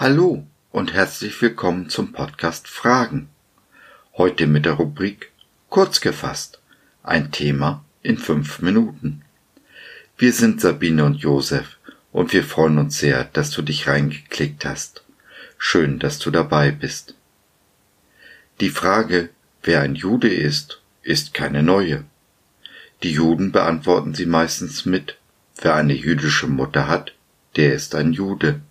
Hallo und herzlich willkommen zum Podcast Fragen. Heute mit der Rubrik Kurz gefasst. Ein Thema in fünf Minuten. Wir sind Sabine und Josef und wir freuen uns sehr, dass du dich reingeklickt hast. Schön, dass du dabei bist. Die Frage, wer ein Jude ist, ist keine neue. Die Juden beantworten sie meistens mit, wer eine jüdische Mutter hat, der ist ein Jude.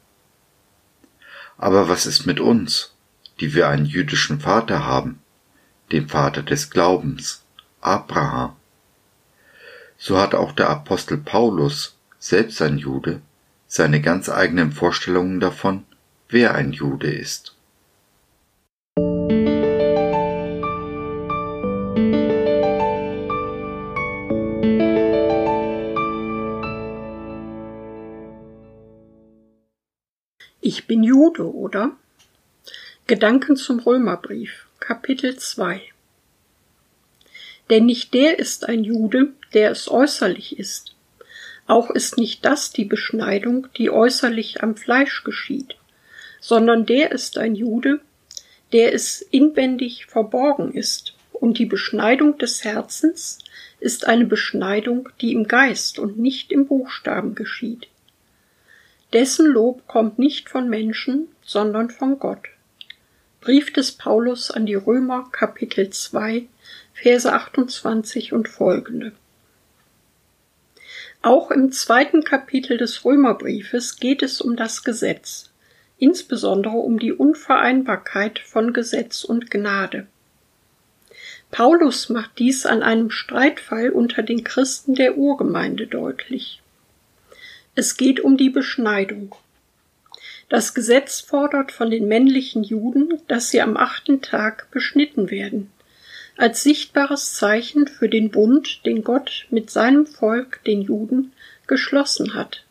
Aber was ist mit uns, die wir einen jüdischen Vater haben, den Vater des Glaubens, Abraham? So hat auch der Apostel Paulus, selbst ein Jude, seine ganz eigenen Vorstellungen davon, wer ein Jude ist. Ich bin Jude, oder? Gedanken zum Römerbrief, Kapitel 2 Denn nicht der ist ein Jude, der es äußerlich ist. Auch ist nicht das die Beschneidung, die äußerlich am Fleisch geschieht, sondern der ist ein Jude, der es inwendig verborgen ist, und die Beschneidung des Herzens ist eine Beschneidung, die im Geist und nicht im Buchstaben geschieht dessen Lob kommt nicht von Menschen, sondern von Gott. Brief des Paulus an die Römer Kapitel 2 Verse 28 und folgende. Auch im zweiten Kapitel des Römerbriefes geht es um das Gesetz, insbesondere um die Unvereinbarkeit von Gesetz und Gnade. Paulus macht dies an einem Streitfall unter den Christen der Urgemeinde deutlich. Es geht um die Beschneidung. Das Gesetz fordert von den männlichen Juden, dass sie am achten Tag beschnitten werden, als sichtbares Zeichen für den Bund, den Gott mit seinem Volk, den Juden, geschlossen hat.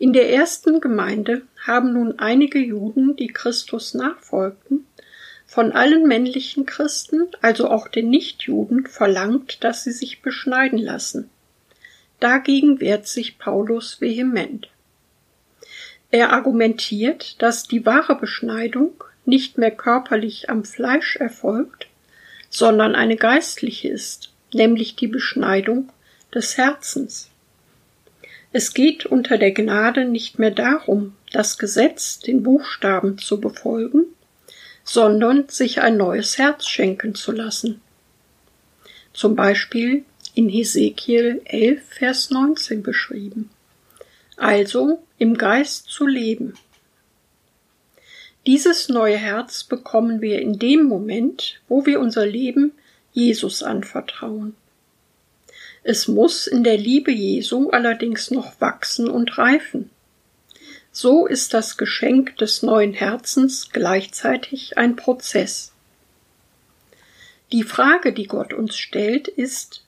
In der ersten Gemeinde haben nun einige Juden, die Christus nachfolgten, von allen männlichen Christen, also auch den Nichtjuden, verlangt, dass sie sich beschneiden lassen. Dagegen wehrt sich Paulus vehement. Er argumentiert, dass die wahre Beschneidung nicht mehr körperlich am Fleisch erfolgt, sondern eine geistliche ist, nämlich die Beschneidung des Herzens. Es geht unter der Gnade nicht mehr darum, das Gesetz, den Buchstaben zu befolgen, sondern sich ein neues Herz schenken zu lassen. Zum Beispiel in Hesekiel 11, Vers 19 beschrieben. Also im Geist zu leben. Dieses neue Herz bekommen wir in dem Moment, wo wir unser Leben Jesus anvertrauen. Es muss in der Liebe Jesu allerdings noch wachsen und reifen. So ist das Geschenk des neuen Herzens gleichzeitig ein Prozess. Die Frage, die Gott uns stellt, ist,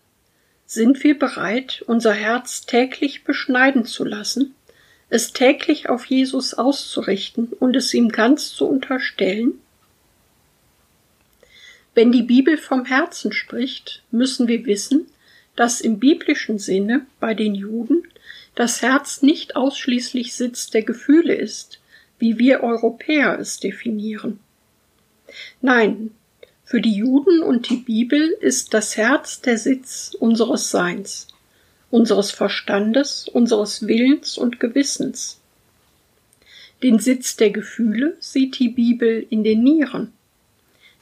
sind wir bereit, unser Herz täglich beschneiden zu lassen, es täglich auf Jesus auszurichten und es ihm ganz zu unterstellen? Wenn die Bibel vom Herzen spricht, müssen wir wissen, dass im biblischen Sinne bei den Juden das Herz nicht ausschließlich Sitz der Gefühle ist, wie wir Europäer es definieren. Nein, für die Juden und die Bibel ist das Herz der Sitz unseres Seins, unseres Verstandes, unseres Willens und Gewissens. Den Sitz der Gefühle sieht die Bibel in den Nieren.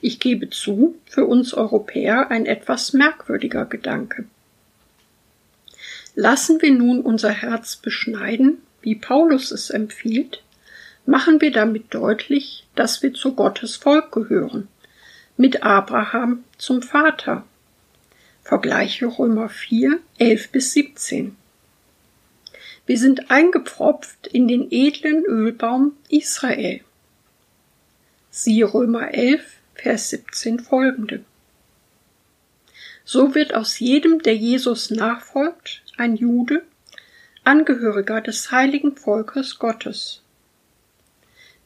Ich gebe zu, für uns Europäer ein etwas merkwürdiger Gedanke. Lassen wir nun unser Herz beschneiden, wie Paulus es empfiehlt, machen wir damit deutlich, dass wir zu Gottes Volk gehören mit Abraham zum Vater. Vergleiche Römer 4, 11 bis 17. Wir sind eingepfropft in den edlen Ölbaum Israel. Siehe Römer 11, Vers 17 folgende. So wird aus jedem, der Jesus nachfolgt, ein Jude, Angehöriger des heiligen Volkes Gottes.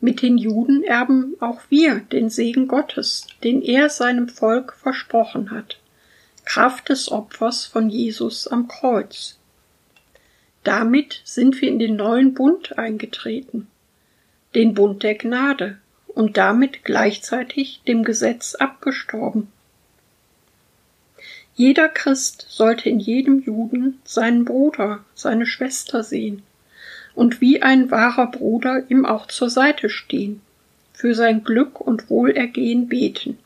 Mit den Juden erben auch wir den Segen Gottes, den er seinem Volk versprochen hat, Kraft des Opfers von Jesus am Kreuz. Damit sind wir in den neuen Bund eingetreten. den Bund der Gnade und damit gleichzeitig dem Gesetz abgestorben. Jeder Christ sollte in jedem Juden seinen Bruder, seine Schwester sehen und wie ein wahrer Bruder ihm auch zur Seite stehen, für sein Glück und Wohlergehen beten.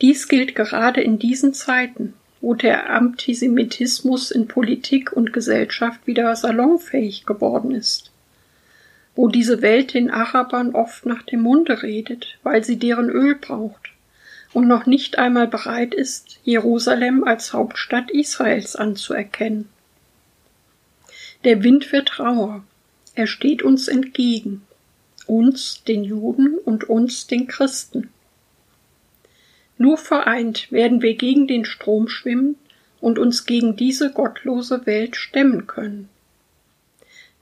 Dies gilt gerade in diesen Zeiten, wo der Antisemitismus in Politik und Gesellschaft wieder salonfähig geworden ist, wo diese Welt den Arabern oft nach dem Munde redet, weil sie deren Öl braucht und noch nicht einmal bereit ist, Jerusalem als Hauptstadt Israels anzuerkennen. Der Wind wird rauer, er steht uns entgegen, uns, den Juden und uns, den Christen. Nur vereint werden wir gegen den Strom schwimmen und uns gegen diese gottlose Welt stemmen können.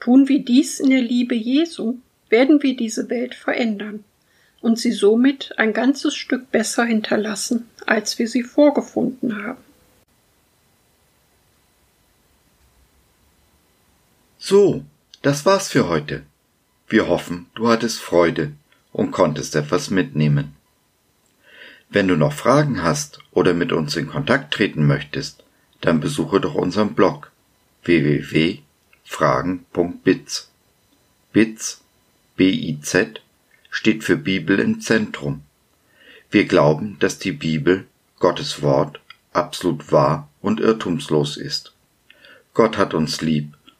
Tun wir dies in der Liebe Jesu, werden wir diese Welt verändern und sie somit ein ganzes Stück besser hinterlassen, als wir sie vorgefunden haben. So, das war's für heute. Wir hoffen, du hattest Freude und konntest etwas mitnehmen. Wenn du noch Fragen hast oder mit uns in Kontakt treten möchtest, dann besuche doch unseren Blog www.fragen.biz. Biz, B-I-Z, steht für Bibel im Zentrum. Wir glauben, dass die Bibel, Gottes Wort, absolut wahr und irrtumslos ist. Gott hat uns lieb